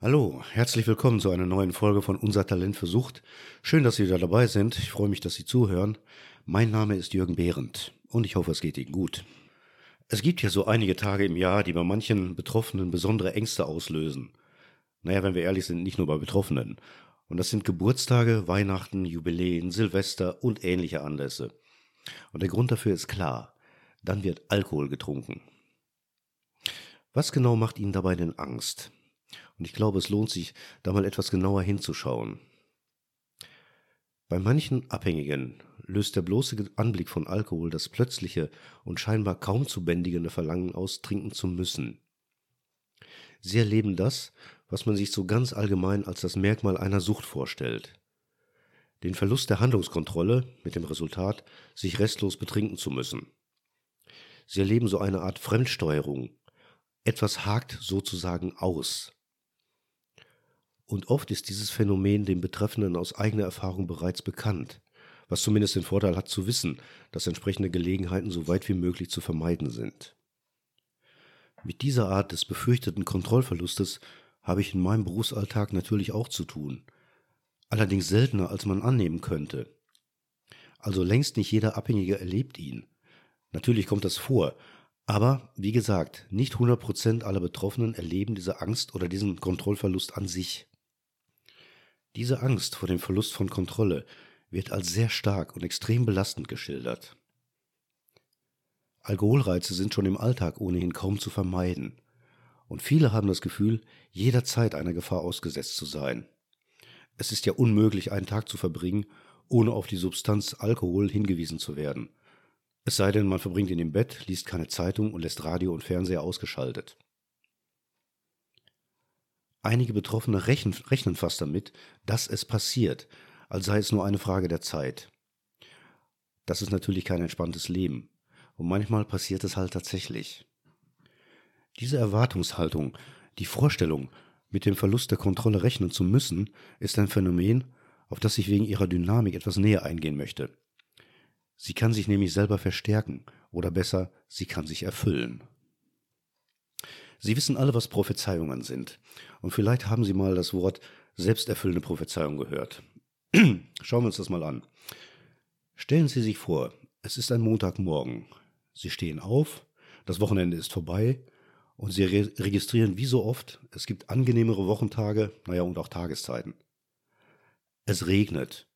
Hallo, herzlich willkommen zu einer neuen Folge von Unser Talent für Sucht. Schön, dass Sie wieder dabei sind. Ich freue mich, dass Sie zuhören. Mein Name ist Jürgen Behrendt und ich hoffe, es geht Ihnen gut. Es gibt ja so einige Tage im Jahr, die bei manchen Betroffenen besondere Ängste auslösen. Naja, wenn wir ehrlich sind, nicht nur bei Betroffenen. Und das sind Geburtstage, Weihnachten, Jubiläen, Silvester und ähnliche Anlässe. Und der Grund dafür ist klar. Dann wird Alkohol getrunken. Was genau macht Ihnen dabei denn Angst? Und ich glaube, es lohnt sich, da mal etwas genauer hinzuschauen. Bei manchen Abhängigen löst der bloße Anblick von Alkohol das plötzliche und scheinbar kaum zu bändigende Verlangen aus, trinken zu müssen. Sie erleben das, was man sich so ganz allgemein als das Merkmal einer Sucht vorstellt. Den Verlust der Handlungskontrolle mit dem Resultat, sich restlos betrinken zu müssen. Sie erleben so eine Art Fremdsteuerung. Etwas hakt sozusagen aus. Und oft ist dieses Phänomen dem Betreffenden aus eigener Erfahrung bereits bekannt, was zumindest den Vorteil hat zu wissen, dass entsprechende Gelegenheiten so weit wie möglich zu vermeiden sind. Mit dieser Art des befürchteten Kontrollverlustes habe ich in meinem Berufsalltag natürlich auch zu tun, allerdings seltener als man annehmen könnte. Also längst nicht jeder Abhängige erlebt ihn. Natürlich kommt das vor, aber wie gesagt, nicht 100% aller Betroffenen erleben diese Angst oder diesen Kontrollverlust an sich. Diese Angst vor dem Verlust von Kontrolle wird als sehr stark und extrem belastend geschildert. Alkoholreize sind schon im Alltag ohnehin kaum zu vermeiden, und viele haben das Gefühl, jederzeit einer Gefahr ausgesetzt zu sein. Es ist ja unmöglich, einen Tag zu verbringen, ohne auf die Substanz Alkohol hingewiesen zu werden. Es sei denn, man verbringt ihn im Bett, liest keine Zeitung und lässt Radio und Fernseher ausgeschaltet. Einige Betroffene rechnen, rechnen fast damit, dass es passiert, als sei es nur eine Frage der Zeit. Das ist natürlich kein entspanntes Leben. Und manchmal passiert es halt tatsächlich. Diese Erwartungshaltung, die Vorstellung, mit dem Verlust der Kontrolle rechnen zu müssen, ist ein Phänomen, auf das ich wegen ihrer Dynamik etwas näher eingehen möchte. Sie kann sich nämlich selber verstärken, oder besser, sie kann sich erfüllen. Sie wissen alle, was Prophezeiungen sind. Und vielleicht haben Sie mal das Wort selbsterfüllende Prophezeiung gehört. Schauen wir uns das mal an. Stellen Sie sich vor, es ist ein Montagmorgen. Sie stehen auf, das Wochenende ist vorbei und Sie re registrieren wie so oft, es gibt angenehmere Wochentage, naja, und auch Tageszeiten. Es regnet.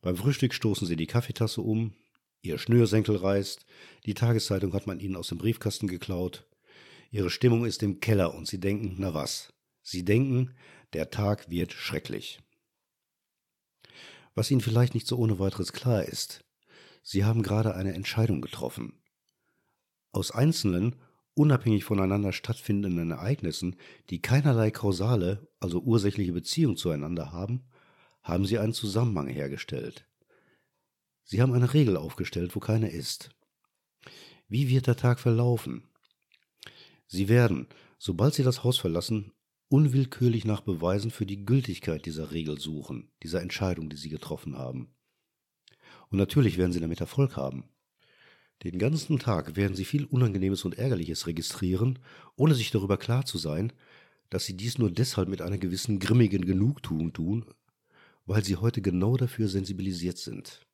Beim Frühstück stoßen Sie die Kaffeetasse um, Ihr Schnürsenkel reißt, die Tageszeitung hat man Ihnen aus dem Briefkasten geklaut, Ihre Stimmung ist im Keller und Sie denken, na was? Sie denken, der Tag wird schrecklich. Was Ihnen vielleicht nicht so ohne weiteres klar ist, Sie haben gerade eine Entscheidung getroffen. Aus einzelnen, unabhängig voneinander stattfindenden Ereignissen, die keinerlei kausale, also ursächliche Beziehung zueinander haben, haben Sie einen Zusammenhang hergestellt. Sie haben eine Regel aufgestellt, wo keine ist. Wie wird der Tag verlaufen? Sie werden, sobald Sie das Haus verlassen, unwillkürlich nach Beweisen für die Gültigkeit dieser Regel suchen, dieser Entscheidung, die Sie getroffen haben. Und natürlich werden Sie damit Erfolg haben. Den ganzen Tag werden Sie viel Unangenehmes und Ärgerliches registrieren, ohne sich darüber klar zu sein, dass Sie dies nur deshalb mit einer gewissen grimmigen Genugtuung tun, weil Sie heute genau dafür sensibilisiert sind.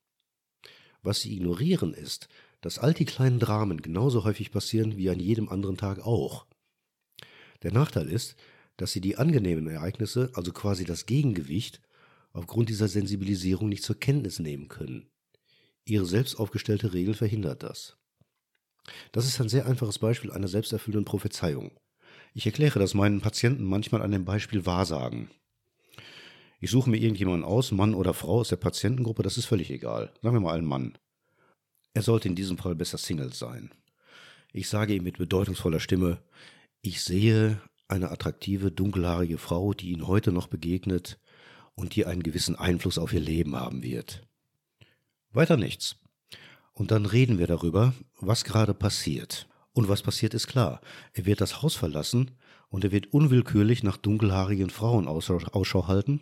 Was Sie ignorieren ist, dass all die kleinen Dramen genauso häufig passieren wie an jedem anderen Tag auch. Der Nachteil ist, dass sie die angenehmen Ereignisse, also quasi das Gegengewicht, aufgrund dieser Sensibilisierung nicht zur Kenntnis nehmen können. Ihre selbst aufgestellte Regel verhindert das. Das ist ein sehr einfaches Beispiel einer selbsterfüllenden Prophezeiung. Ich erkläre das meinen Patienten manchmal an dem Beispiel Wahrsagen. Ich suche mir irgendjemanden aus, Mann oder Frau aus der Patientengruppe, das ist völlig egal. Sagen wir mal einen Mann. Er sollte in diesem Fall besser Single sein. Ich sage ihm mit bedeutungsvoller Stimme, ich sehe eine attraktive, dunkelhaarige Frau, die Ihnen heute noch begegnet und die einen gewissen Einfluss auf Ihr Leben haben wird. Weiter nichts. Und dann reden wir darüber, was gerade passiert. Und was passiert ist klar. Er wird das Haus verlassen und er wird unwillkürlich nach dunkelhaarigen Frauen Ausschau halten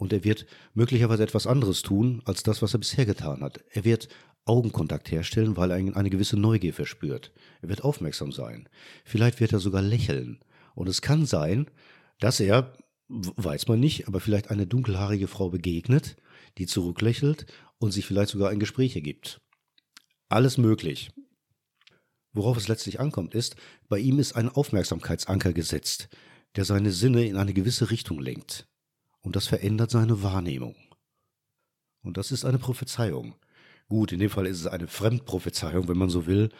und er wird möglicherweise etwas anderes tun als das, was er bisher getan hat. Er wird Augenkontakt herstellen, weil er eine gewisse Neugier verspürt. Er wird aufmerksam sein. Vielleicht wird er sogar lächeln. Und es kann sein, dass er, weiß man nicht, aber vielleicht eine dunkelhaarige Frau begegnet, die zurücklächelt und sich vielleicht sogar ein Gespräch ergibt. Alles möglich. Worauf es letztlich ankommt, ist, bei ihm ist ein Aufmerksamkeitsanker gesetzt, der seine Sinne in eine gewisse Richtung lenkt. Und das verändert seine Wahrnehmung. Und das ist eine Prophezeiung. Gut, in dem Fall ist es eine Fremdprophezeiung, wenn man so will,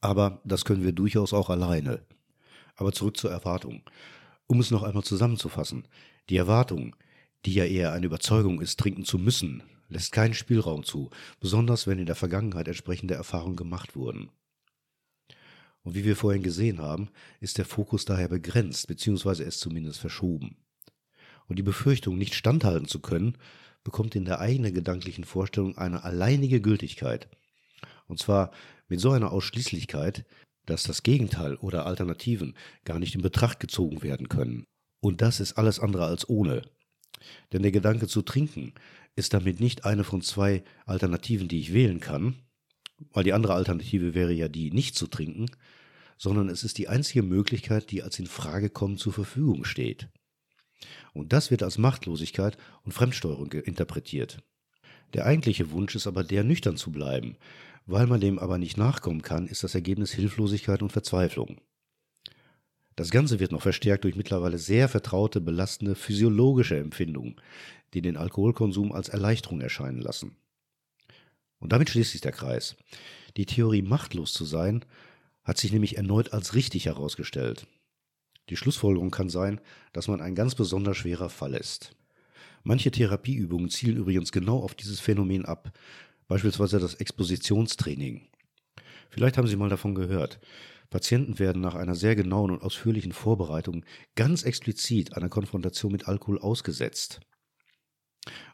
aber das können wir durchaus auch alleine. Aber zurück zur Erwartung. Um es noch einmal zusammenzufassen, die Erwartung, die ja eher eine Überzeugung ist, trinken zu müssen, lässt keinen Spielraum zu, besonders wenn in der Vergangenheit entsprechende Erfahrungen gemacht wurden. Und wie wir vorhin gesehen haben, ist der Fokus daher begrenzt, beziehungsweise ist zumindest verschoben. Und die Befürchtung, nicht standhalten zu können, bekommt in der eigenen gedanklichen Vorstellung eine alleinige Gültigkeit. Und zwar mit so einer Ausschließlichkeit, dass das Gegenteil oder Alternativen gar nicht in Betracht gezogen werden können. Und das ist alles andere als ohne. Denn der Gedanke zu trinken ist damit nicht eine von zwei Alternativen, die ich wählen kann, weil die andere Alternative wäre ja die, nicht zu trinken, sondern es ist die einzige Möglichkeit, die als in Frage kommen zur Verfügung steht. Und das wird als Machtlosigkeit und Fremdsteuerung interpretiert. Der eigentliche Wunsch ist aber der, nüchtern zu bleiben. Weil man dem aber nicht nachkommen kann, ist das Ergebnis Hilflosigkeit und Verzweiflung. Das Ganze wird noch verstärkt durch mittlerweile sehr vertraute, belastende physiologische Empfindungen, die den Alkoholkonsum als Erleichterung erscheinen lassen. Und damit schließt sich der Kreis. Die Theorie, machtlos zu sein, hat sich nämlich erneut als richtig herausgestellt. Die Schlussfolgerung kann sein, dass man ein ganz besonders schwerer Fall ist. Manche Therapieübungen zielen übrigens genau auf dieses Phänomen ab, beispielsweise das Expositionstraining. Vielleicht haben Sie mal davon gehört. Patienten werden nach einer sehr genauen und ausführlichen Vorbereitung ganz explizit einer Konfrontation mit Alkohol ausgesetzt.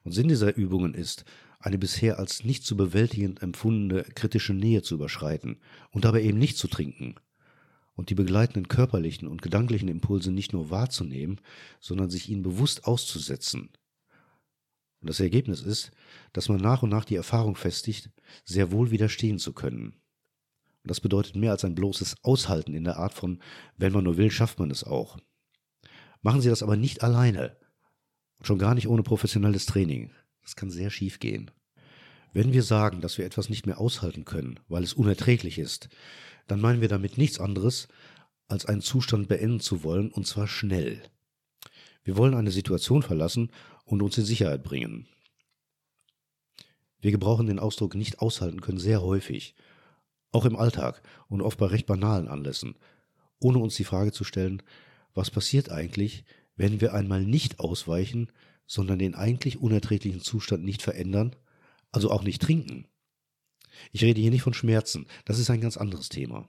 Und Sinn dieser Übungen ist, eine bisher als nicht zu bewältigend empfundene kritische Nähe zu überschreiten und dabei eben nicht zu trinken und die begleitenden körperlichen und gedanklichen Impulse nicht nur wahrzunehmen, sondern sich ihnen bewusst auszusetzen. Und das Ergebnis ist, dass man nach und nach die Erfahrung festigt, sehr wohl widerstehen zu können. Und das bedeutet mehr als ein bloßes Aushalten in der Art von, wenn man nur will, schafft man es auch. Machen Sie das aber nicht alleine. Und schon gar nicht ohne professionelles Training. Das kann sehr schief gehen. Wenn wir sagen, dass wir etwas nicht mehr aushalten können, weil es unerträglich ist, dann meinen wir damit nichts anderes, als einen Zustand beenden zu wollen, und zwar schnell. Wir wollen eine Situation verlassen und uns in Sicherheit bringen. Wir gebrauchen den Ausdruck nicht aushalten können sehr häufig, auch im Alltag und oft bei recht banalen Anlässen, ohne uns die Frage zu stellen, was passiert eigentlich, wenn wir einmal nicht ausweichen, sondern den eigentlich unerträglichen Zustand nicht verändern, also auch nicht trinken. Ich rede hier nicht von Schmerzen, das ist ein ganz anderes Thema.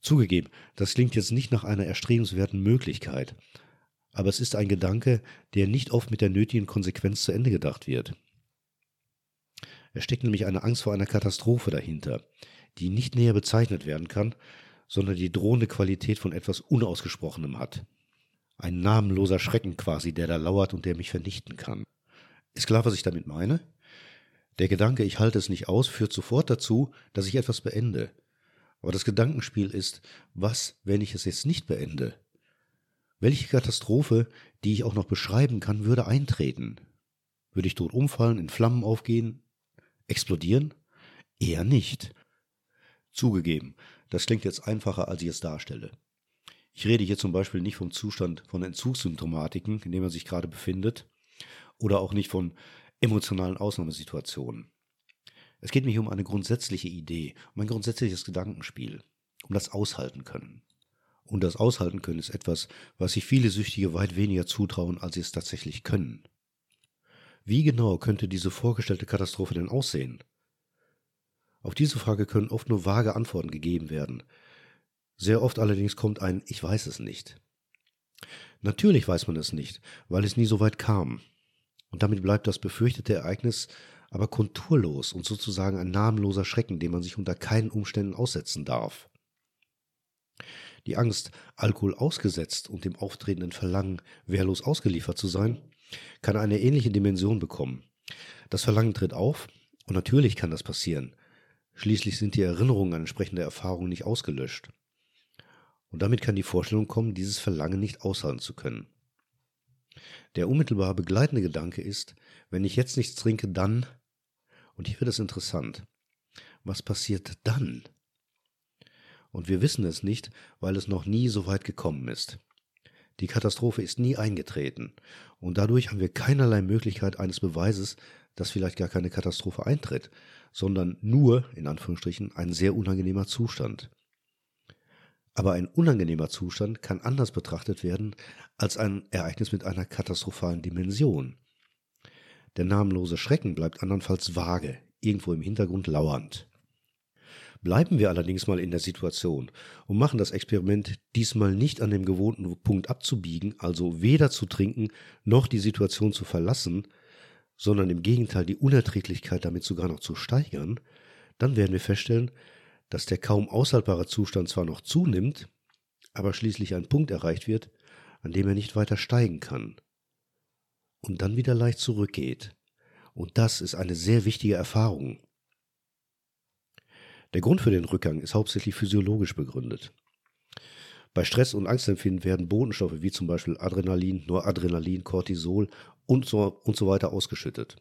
Zugegeben, das klingt jetzt nicht nach einer erstrebenswerten Möglichkeit, aber es ist ein Gedanke, der nicht oft mit der nötigen Konsequenz zu Ende gedacht wird. Es steckt nämlich eine Angst vor einer Katastrophe dahinter, die nicht näher bezeichnet werden kann, sondern die drohende Qualität von etwas Unausgesprochenem hat. Ein namenloser Schrecken quasi, der da lauert und der mich vernichten kann. Ist klar, was ich damit meine? Der Gedanke, ich halte es nicht aus, führt sofort dazu, dass ich etwas beende. Aber das Gedankenspiel ist, was, wenn ich es jetzt nicht beende? Welche Katastrophe, die ich auch noch beschreiben kann, würde eintreten? Würde ich tot umfallen, in Flammen aufgehen, explodieren? Eher nicht. Zugegeben, das klingt jetzt einfacher, als ich es darstelle. Ich rede hier zum Beispiel nicht vom Zustand von Entzugssymptomatiken, in dem man sich gerade befindet, oder auch nicht von emotionalen Ausnahmesituationen. Es geht mir hier um eine grundsätzliche Idee, um ein grundsätzliches Gedankenspiel, um das Aushalten können. Und das Aushalten können ist etwas, was sich viele Süchtige weit weniger zutrauen, als sie es tatsächlich können. Wie genau könnte diese vorgestellte Katastrophe denn aussehen? Auf diese Frage können oft nur vage Antworten gegeben werden. Sehr oft allerdings kommt ein Ich weiß es nicht. Natürlich weiß man es nicht, weil es nie so weit kam. Und damit bleibt das befürchtete Ereignis aber konturlos und sozusagen ein namenloser Schrecken, dem man sich unter keinen Umständen aussetzen darf. Die Angst, Alkohol ausgesetzt und dem auftretenden Verlangen, wehrlos ausgeliefert zu sein, kann eine ähnliche Dimension bekommen. Das Verlangen tritt auf, und natürlich kann das passieren. Schließlich sind die Erinnerungen an entsprechende Erfahrungen nicht ausgelöscht. Und damit kann die Vorstellung kommen, dieses Verlangen nicht aushalten zu können. Der unmittelbar begleitende Gedanke ist, wenn ich jetzt nichts trinke, dann, und hier wird es interessant, was passiert dann? Und wir wissen es nicht, weil es noch nie so weit gekommen ist. Die Katastrophe ist nie eingetreten, und dadurch haben wir keinerlei Möglichkeit eines Beweises, dass vielleicht gar keine Katastrophe eintritt, sondern nur, in Anführungsstrichen, ein sehr unangenehmer Zustand. Aber ein unangenehmer Zustand kann anders betrachtet werden als ein Ereignis mit einer katastrophalen Dimension. Der namenlose Schrecken bleibt andernfalls vage, irgendwo im Hintergrund lauernd. Bleiben wir allerdings mal in der Situation und machen das Experiment diesmal nicht an dem gewohnten Punkt abzubiegen, also weder zu trinken noch die Situation zu verlassen, sondern im Gegenteil die Unerträglichkeit damit sogar noch zu steigern, dann werden wir feststellen, dass der kaum aushaltbare Zustand zwar noch zunimmt, aber schließlich ein Punkt erreicht wird, an dem er nicht weiter steigen kann und dann wieder leicht zurückgeht. Und das ist eine sehr wichtige Erfahrung. Der Grund für den Rückgang ist hauptsächlich physiologisch begründet. Bei Stress und Angstempfinden werden Botenstoffe wie zum Beispiel Adrenalin, Noradrenalin, Cortisol und so, und so weiter ausgeschüttet.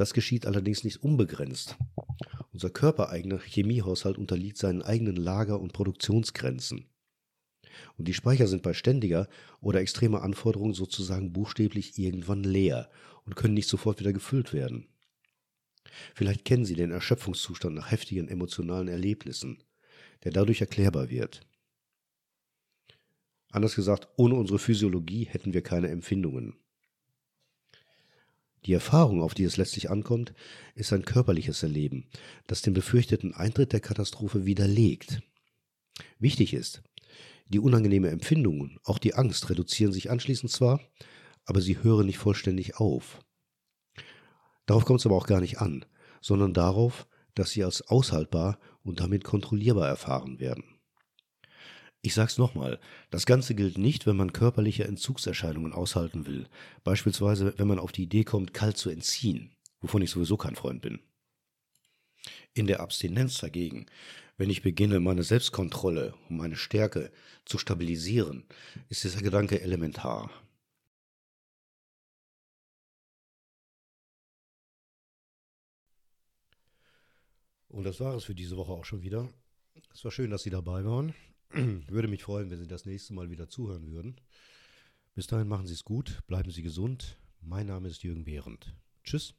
Das geschieht allerdings nicht unbegrenzt. Unser körpereigener Chemiehaushalt unterliegt seinen eigenen Lager- und Produktionsgrenzen. Und die Speicher sind bei ständiger oder extremer Anforderung sozusagen buchstäblich irgendwann leer und können nicht sofort wieder gefüllt werden. Vielleicht kennen Sie den Erschöpfungszustand nach heftigen emotionalen Erlebnissen, der dadurch erklärbar wird. Anders gesagt, ohne unsere Physiologie hätten wir keine Empfindungen. Die Erfahrung, auf die es letztlich ankommt, ist ein körperliches Erleben, das den befürchteten Eintritt der Katastrophe widerlegt. Wichtig ist, die unangenehme Empfindungen, auch die Angst reduzieren sich anschließend zwar, aber sie hören nicht vollständig auf. Darauf kommt es aber auch gar nicht an, sondern darauf, dass sie als aushaltbar und damit kontrollierbar erfahren werden. Ich sag's nochmal, das Ganze gilt nicht, wenn man körperliche Entzugserscheinungen aushalten will, beispielsweise wenn man auf die Idee kommt, kalt zu entziehen, wovon ich sowieso kein Freund bin. In der Abstinenz dagegen, wenn ich beginne, meine Selbstkontrolle und meine Stärke zu stabilisieren, ist dieser Gedanke elementar. Und das war es für diese Woche auch schon wieder. Es war schön, dass Sie dabei waren. Würde mich freuen, wenn Sie das nächste Mal wieder zuhören würden. Bis dahin machen Sie es gut, bleiben Sie gesund. Mein Name ist Jürgen Behrendt. Tschüss.